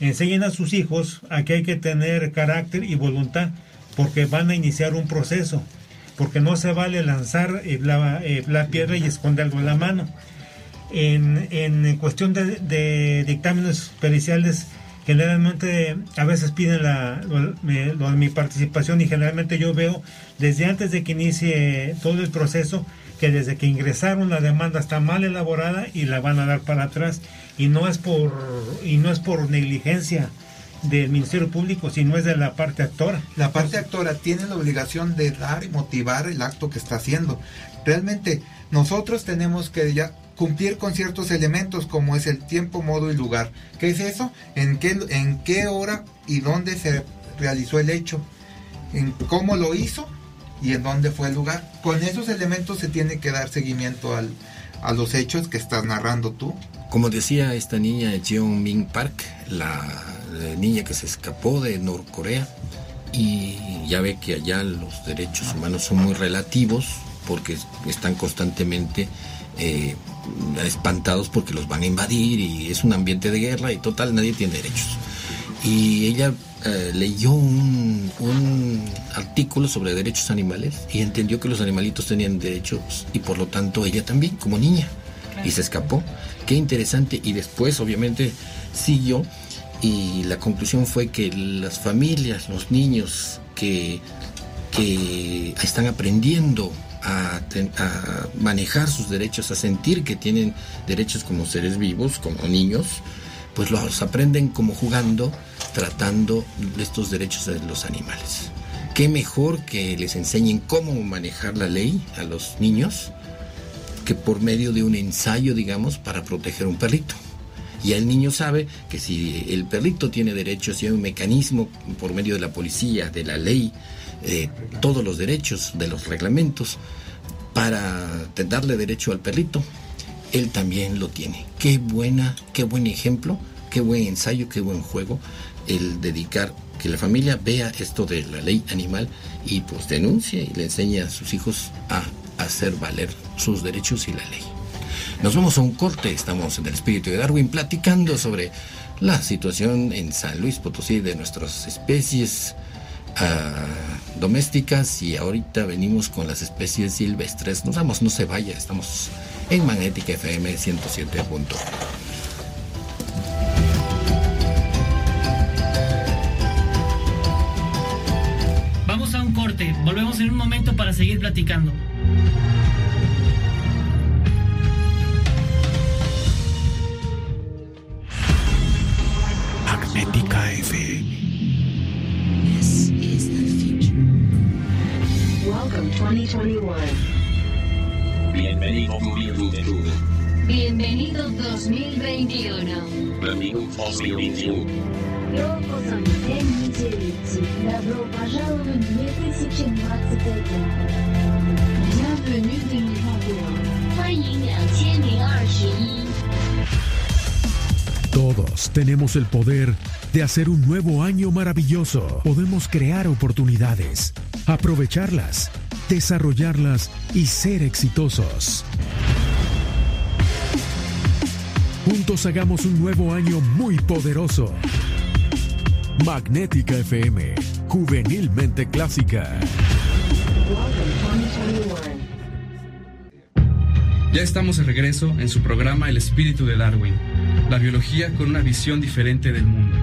enseñen a sus hijos a que hay que tener carácter y voluntad porque van a iniciar un proceso. Porque no se vale lanzar eh, la, eh, la piedra y esconderlo en la mano. En, en cuestión de, de dictámenes periciales, generalmente a veces piden mi participación y generalmente yo veo desde antes de que inicie todo el proceso que desde que ingresaron la demanda está mal elaborada y la van a dar para atrás y no es por y no es por negligencia del Ministerio Público sino es de la parte actora La parte actora tiene la obligación de dar y motivar el acto que está haciendo. Realmente nosotros tenemos que ya cumplir con ciertos elementos como es el tiempo, modo y lugar. ¿Qué es eso? ¿En qué, en qué hora y dónde se realizó el hecho? ¿En cómo lo hizo? y en dónde fue el lugar. Con esos elementos se tiene que dar seguimiento al, a los hechos que estás narrando tú. Como decía esta niña Jeon Min Park, la, niña que se escapó de Norcorea, y ya ve que allá los derechos humanos son muy relativos porque están constantemente eh, espantados porque los van a invadir y es un ambiente de guerra y total nadie tiene derechos. Y ella eh, leyó un, un artículo sobre derechos animales y entendió que los animalitos tenían derechos y por lo tanto ella también como niña y se escapó. Qué interesante. Y después, obviamente, siguió. Y la conclusión fue que las familias, los niños que, que están aprendiendo a, manejar sus derechos, a sentir que tienen derechos como seres vivos, como niños, pues los aprenden como jugando, tratando estos derechos de los animales. Qué mejor que les enseñen cómo manejar la ley a los niños que por medio de un ensayo, digamos, para proteger un perrito. Y el niño sabe que si el perrito tiene derechos y hay un mecanismo por medio de la policía, de la ley, eh, todos los derechos, de los reglamentos, para darle derecho al perrito, él también lo tiene. Qué buena, qué buen ejemplo, qué buen ensayo, qué buen juego el dedicar que la familia vea esto de la ley animal y pues denuncie y le enseñe a sus hijos a hacer valer sus derechos y la ley. Nos vamos a un corte, estamos en el espíritu de Darwin platicando sobre la situación en San Luis Potosí de nuestras especies domésticas y ahorita venimos con las especies silvestres. Nos vamos, no se vaya, estamos en Magnética FM 107.1. Vamos a un corte, volvemos en un momento para seguir platicando. Magnética FM Welcome 2021. Bienvenido 2021. Bienvenido 2021. Bienvenido 2021. ようこそ2021 Добро пожаловать в 2021 Bienvenue 2021欢迎2021 Todos tenemos el poder de hacer un nuevo año maravilloso. Podemos crear oportunidades, aprovecharlas, desarrollarlas y ser exitosos. Juntos hagamos un nuevo año muy poderoso. Magnética FM, juvenilmente clásica. Welcome 2021 Ya estamos de regreso en su programa El espíritu de Darwin, la biología con una visión diferente del mundo.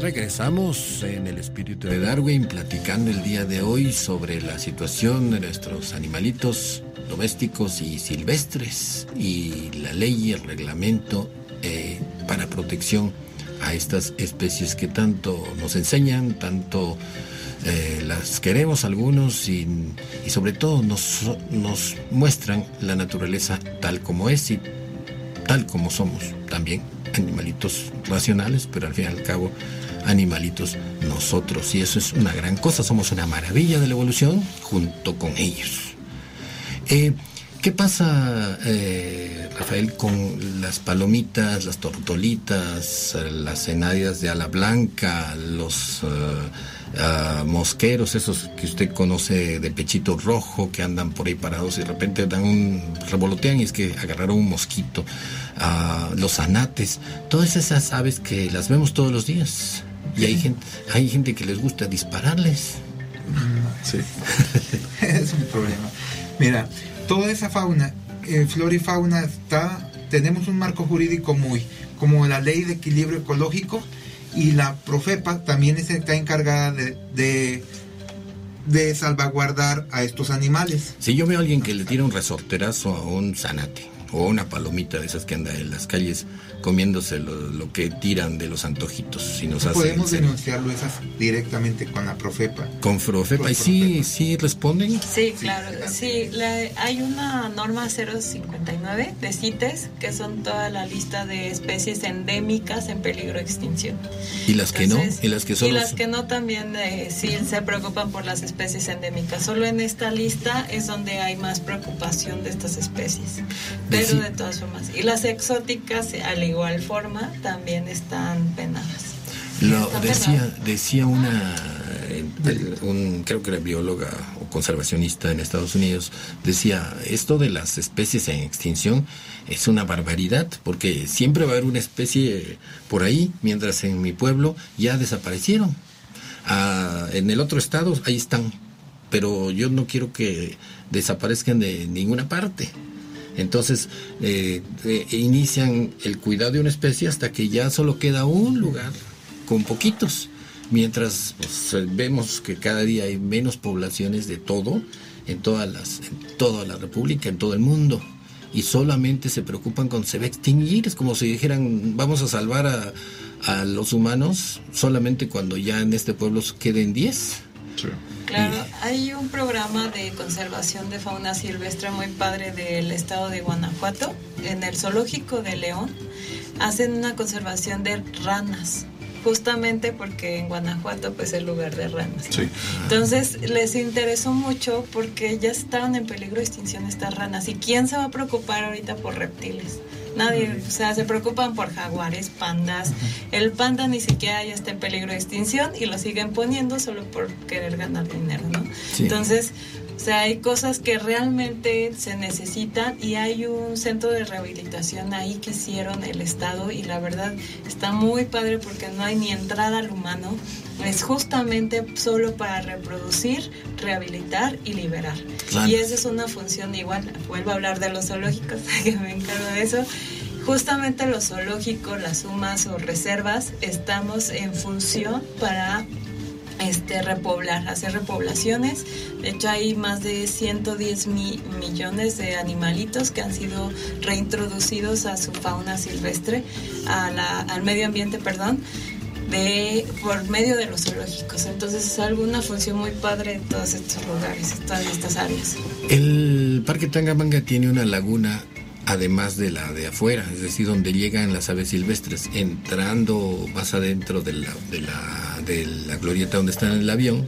Regresamos en el espíritu de Darwin platicando el día de hoy sobre la situación de nuestros animalitos domésticos y silvestres y la ley y el reglamento eh, para protección a estas especies que tanto nos enseñan, tanto eh, las queremos algunos y, sobre todo nos, nos muestran la naturaleza tal como es y tal como somos también animalitos racionales, pero al fin y al cabo animalitos nosotros. Y eso es una gran cosa, somos una maravilla de la evolución junto con ellos. Eh, ¿Qué pasa, eh, Rafael, con las palomitas, las tortolitas, las enadias de ala blanca, los ah, mosqueros, esos que usted conoce de pechito rojo, que andan por ahí parados y de repente dan un revolotean y es que agarraron un mosquito, ah, los anates, todas esas aves que las vemos todos los días. Y hay gente, hay gente que les gusta dispararles. Sí. *laughs* es un problema. Mira, toda esa fauna, eh, flora y fauna está, tenemos un marco jurídico muy, como la ley de equilibrio ecológico y la Profepa también es- está encargada de, de, de salvaguardar a estos animales. Si yo veo a alguien que le tira un resorterazo a un zanate o una palomita de esas que anda en las calles comiéndose lo, lo que tiran de los antojitos y nos hace Podemos denunciarlo esas directamente con la Profepa. con Frofepa y sí, sí responden. Sí, claro. Sí, la- hay una norma 059 de CITES, que son toda la lista de especies endémicas en peligro de extinción. Y las que no, Entonces, y las que Y solo las que no también eh, sí se preocupan por las especies endémicas. Solo en esta lista es donde hay más preocupación de estas especies. Pero Deci- de todas formas. Y las exóticas, al igual forma, también están penadas. Lo decía, decía una, eh, un, creo que era bióloga o conservacionista en Estados Unidos, decía, esto de las especies en extinción es una barbaridad, porque siempre va a haber una especie por ahí, mientras en mi pueblo ya desaparecieron. Ah, en el otro estado, ahí están, pero yo no quiero que desaparezcan de ninguna parte. Entonces, eh, eh, inician el cuidado de una especie hasta que ya solo queda un lugar con poquitos. Mientras pues, eh, vemos que cada día hay menos poblaciones de todo en, todas las, en toda la República, en todo el mundo. Y solamente se preocupan con se va a extinguir. Es como si dijeran, vamos a salvar a, a los humanos solamente cuando ya en este pueblo queden 10. Claro, hay un programa de conservación de fauna silvestre muy padre del estado de Guanajuato. En el zoológico de León hacen una conservación de ranas, justamente porque en Guanajuato pues es el lugar de ranas. Sí. Entonces les interesó mucho porque ya estaban en peligro de extinción estas ranas. ¿Y quién se va a preocupar ahorita por reptiles? Nadie, o sea, se preocupan por jaguares, pandas. El panda ni siquiera ya está en peligro de extinción y lo siguen poniendo solo por querer ganar dinero, ¿no? Sí. Entonces, O sea, hay cosas que realmente se necesitan y hay un centro de rehabilitación ahí que hicieron el Estado y la verdad está muy padre porque no hay ni entrada al humano. Es justamente solo para reproducir, rehabilitar y liberar. Claro. Y esa es una función igual, vuelvo a hablar de los zoológicos, *laughs* que me encargo de eso. Justamente los zoológicos, las sumas o reservas, estamos en función para este, repoblar, hacer repoblaciones. De hecho, hay más de 110 mi- millones de animalitos que han sido reintroducidos a su fauna silvestre, a la- al medio ambiente, perdón, de, por medio de los zoológicos. Entonces, es alguna función muy padre en todos estos lugares, en todas estas áreas. El Parque Tangamanga tiene una laguna además de la de afuera, es decir, donde llegan las aves silvestres, entrando más adentro de la, de la, de la glorieta donde está el avión.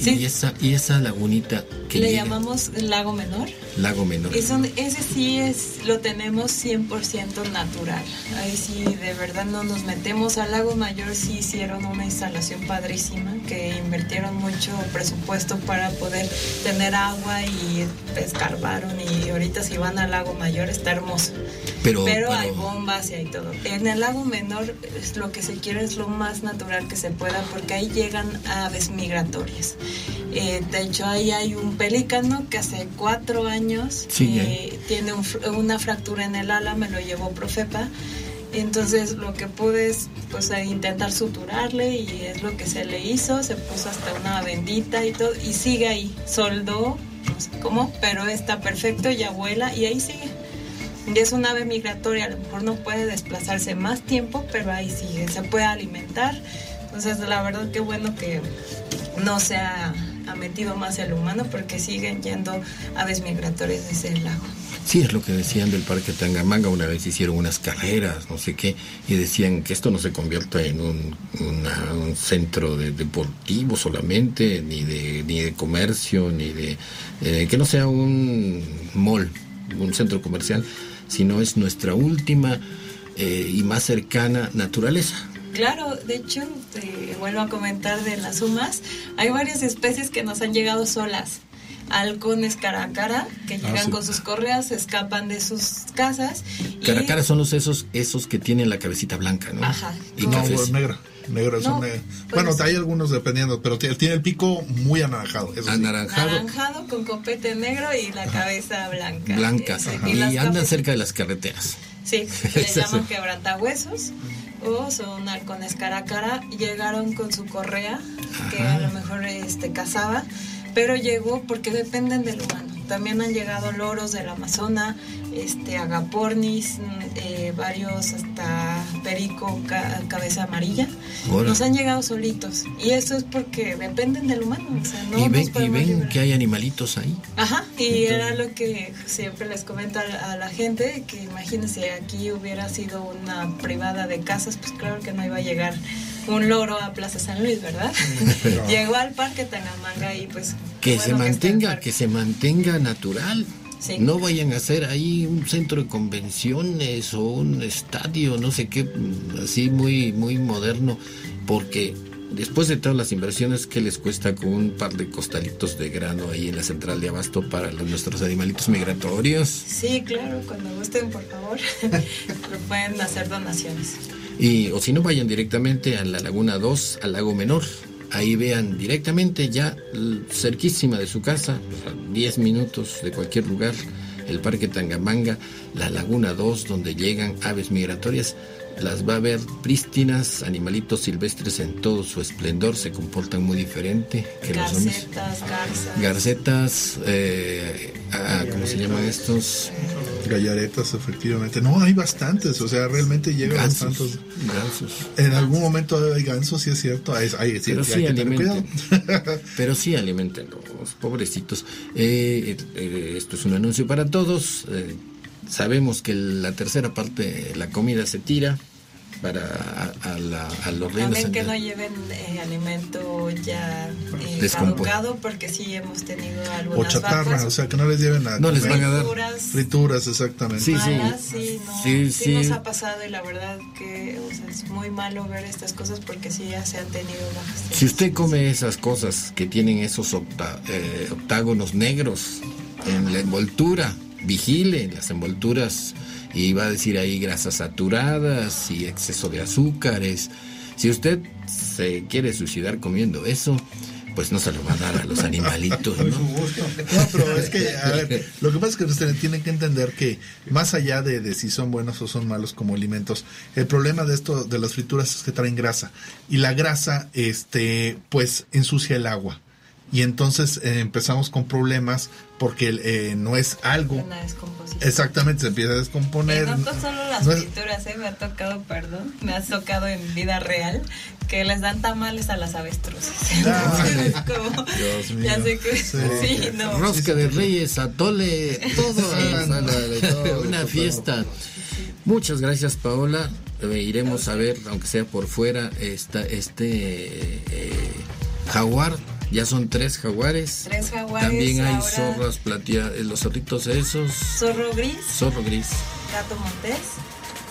Y, esa, y esa lagunita que Le llega, llamamos lago menor. lago menor. Y son- ese sí es, lo tenemos 100% natural. Ahí sí, de verdad no nos metemos al lago mayor, sí hicieron una instalación padrísima, que invirtieron mucho presupuesto para poder tener agua y escarbaron y ahorita si van al lago mayor está hermoso. Pero- pero- hay bombas y hay todo. En el lago menor es lo que se quiere es lo más natural que se pueda porque ahí llegan aves migratorias. Eh, de hecho, ahí hay un pelícano que hace cuatro años Sí, eh, tiene un una fractura en el ala, me lo llevó Profepa. Entonces lo que pude es pues, intentar suturarle y es lo que se le hizo, se puso hasta una bendita y todo y sigue ahí, soldó, no sé cómo, pero está perfecto, ya vuela y ahí sigue. Y es un ave migratoria, a lo mejor no puede desplazarse más tiempo, pero ahí sigue, se puede alimentar. Entonces, la verdad que bueno que no se ha, ha metido más el humano porque siguen yendo aves migratorias de ese lago. Sí, es lo que decían del Parque Tangamanga. Una vez hicieron unas carreras, no sé qué, y decían que esto no se convierta en un, una- centro de, deportivo solamente, ni de, ni de comercio, ni de. eh, que no sea un mall, un centro comercial, sino es nuestra última eh, y más cercana naturaleza. Claro, de hecho, te vuelvo a comentar de las sumas, hay varias especies que nos han llegado solas. Halcones cara a cara, que Ah, llegan sí. con sus correas, se escapan de sus casas. y- Cara a cara son los esos, esos que tienen la cabecita blanca, ¿no? Ajá. Y no, cafés. Negro. Negro, son No, ne- pues- Bueno, hay algunos dependiendo, pero tiene el pico muy anaranjado. eso sí. Naranjado con copete negro y la cabeza blanca. blancas Ese, y, andan cerca de las carreteras. Sí, *laughs* le llaman quebrantahuesos o son halcones cara a cara. Llegaron con su correa, que a lo mejor este, cazaba, pero llegó porque dependen del humano. También han llegado loros del Amazonas, este, agapornis, eh, varios hasta perico, ca- cabeza amarilla. Nos han llegado solitos. Y eso es porque dependen del humano. O sea, no y ven, y ven liberar. que hay animalitos ahí. Ajá, y era lo que siempre les comento a la, a la gente, que imagínense, aquí hubiera sido una privada de casas, pues claro que no iba a llegar un loro a Plaza San Luis, ¿verdad? *laughs* *laughs* Llegó al Parque Tangamanga y pues... Que bueno se mantenga, parque. que se mantenga natural. Sí. No vayan a hacer ahí un centro de convenciones o un estadio, no sé qué, mm, así muy, muy moderno, porque después de todas las inversiones que les cuesta con un par de costalitos de grano ahí en la central de abasto para los, nuestros animalitos migratorios. Sí, claro, cuando gusten, por favor, *laughs* pueden hacer donaciones. Y, o si no, vayan directamente a la Laguna 2, al Lago Menor. Ahí vean directamente ya cerquísima de su casa, a 10 minutos de cualquier lugar, el Parque Tangamanga, la Laguna 2, donde llegan aves migratorias. Las va a ver prístinas, animalitos silvestres en todo su esplendor, se comportan muy diferente que los hombres. Garcetas, garzas. Garcetas, eh, ah, ¿cómo se llaman estos? Gallaretas, efectivamente. No, hay bastantes, o sea, realmente llegan Gansos, gansos. En algún momento hay gansos, sí es cierto. Hay, hay- Pero sí que tener alimenten. cuidado. *laughs* Pero sí alimenten los pobrecitos. Eh, eh, esto es un anuncio para todos. Eh, sabemos que la tercera parte la comida se tira. Para a, a la- a los reinos También que no lleven eh, alimento ya eh, porque sí hemos tenido O algunas chatarra, vacas. o sea, que no les lleven a No les van a dar. Frituras. Frituras, exactamente. Sí, sí. malas, sí, no, Sí, sí, sí. nos ha pasado y la verdad que o sea, es muy malo ver estas cosas porque sí ya se han tenido bajas. Si usted come esas cosas que tienen esos octa- eh, octágonos negros en la envoltura, vigile las envolturas y va a decir ahí grasas saturadas y exceso de azúcares. Si usted se quiere suicidar comiendo eso, pues no se lo va a dar a los animalitos, *laughs* ¿no? No, pero es que, a ver, lo que pasa es que ustedes tienen que entender que más allá de, de si son buenos o son malos como alimentos, el problema de esto de las frituras es que traen grasa y la grasa, este, pues ensucia el agua y entonces eh, empezamos con problemas porque eh, no es algo Una descomposición. exactamente se empieza a descomponer. Y no solo las No es- frituras, ¿eh? me ha tocado, perdón, me ha tocado en vida real que les dan tamales a las avestruces. Dale. Es como- *laughs* Dios mío. ya sé que sí, no. Rosca de Reyes, atole, todo. Ándale, todo, Una fiesta. Muchas gracias, Paola. Eh, iremos a ver, aunque sea por fuera, esta, este eh, jaguar. Ya son tres jaguares. Tres jaguares. También hay zorras plateadas, los zorritos esos. Zorro gris, Zorro gris, gato montés,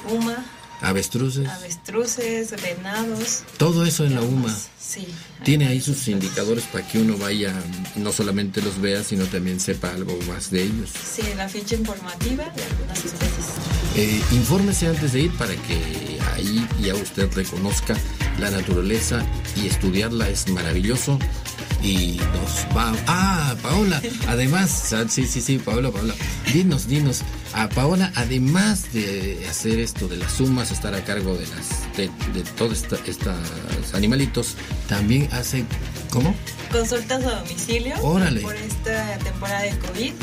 uma, avestruces. avestruces, venados. Todo eso en la UMA. Sí. Tiene ahí sus indicadores para que uno vaya, no solamente los vea, sino también sepa algo más de ellos. Sí, la ficha informativa de algunas especies. Eh, infórmese antes de ir para que ahí ya usted reconozca la naturaleza y estudiarla es maravilloso. Y nos va. Ah, Paola, además, ah, sí, sí, sí, Paola, Paola. Dinos, dinos. A Paola, además de hacer esto de las sumas, estar a cargo de las de, de todos estos animalitos, también hace. ¿Cómo? Consultas a domicilio. Órale. Por esta temporada de COVID.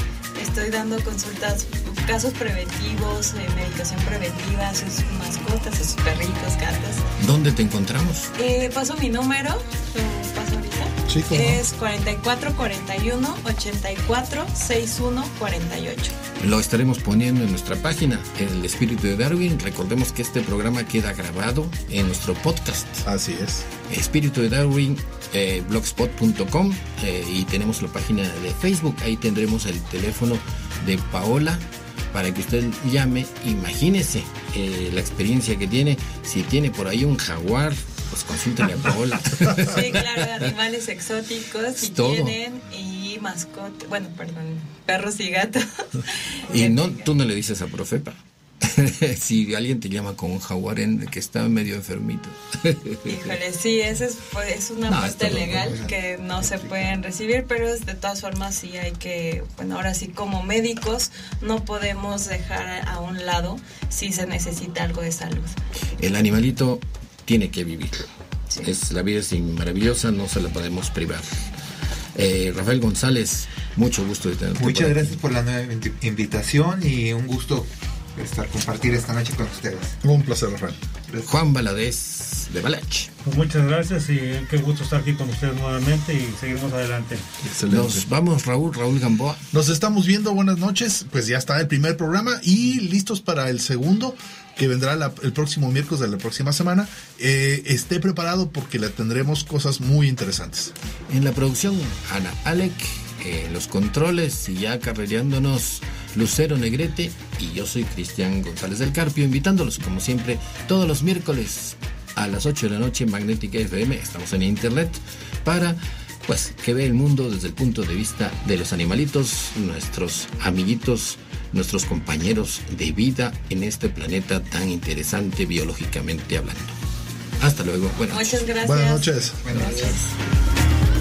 Estoy dando consultas, casos preventivos, eh, medicación preventiva sus mascotas, sus perritos, gatos. ¿Dónde te encontramos? Eh, paso mi número, lo paso ahorita. Sí. Es 4441 84 61 48. Lo estaremos poniendo en nuestra página, El Espíritu de Darwin. Recordemos que este programa queda grabado en nuestro podcast. Así es. Espíritu de Darwin, eh, blogspot.com eh, y tenemos la página de Facebook. Ahí tendremos el teléfono de Paola para que usted llame. Imagínese eh, la experiencia que tiene. Si tiene por ahí un jaguar, pues consúltele a Paola. *laughs* Sí, claro, *laughs* animales exóticos si Todo. tienen y mascotas, bueno, perdón, perros y gatos. y *laughs* no, tú no le dices a Profepa. *laughs* si alguien te llama con un jaguar en- que está medio enfermito. *laughs* Híjole, sí, esa es, pues, es una No, no, legal no, que no se pueden recibir, pero es- de todas formas sí hay que, bueno, ahora sí como médicos no podemos dejar a un lado si se necesita algo de salud. El animalito tiene que vivir. Es, la vida es maravillosa, no se la podemos privar. Eh, Rafael González, mucho gusto de tenerte. Muchas por aquí. gracias por la nueva invi- invitación y un gusto estar compartir esta noche con ustedes. Un placer, Rafael. Juan Valadez de Balach. Pues muchas gracias y qué gusto estar aquí con ustedes nuevamente y seguimos adelante. Nos vamos, Raúl, Raúl Gamboa. Nos estamos viendo, buenas noches. Pues ya está el primer programa y listos para el segundo, que vendrá la- el próximo miércoles de la próxima semana. Eh, esté preparado porque le tendremos cosas muy interesantes. En la producción, Ana Alec, eh, los controles y ya carrereándonos Lucero Negrete y yo soy Cristian González del Carpio, invitándolos como siempre todos los miércoles a las 8 de la noche en Magnética FM, estamos en internet, para pues que vea el mundo desde el punto de vista de los animalitos, nuestros amiguitos, nuestros compañeros de vida en este planeta tan interesante biológicamente hablando. Hasta luego, buenas noches. Muchas gracias. Buenas noches. Buenas noches.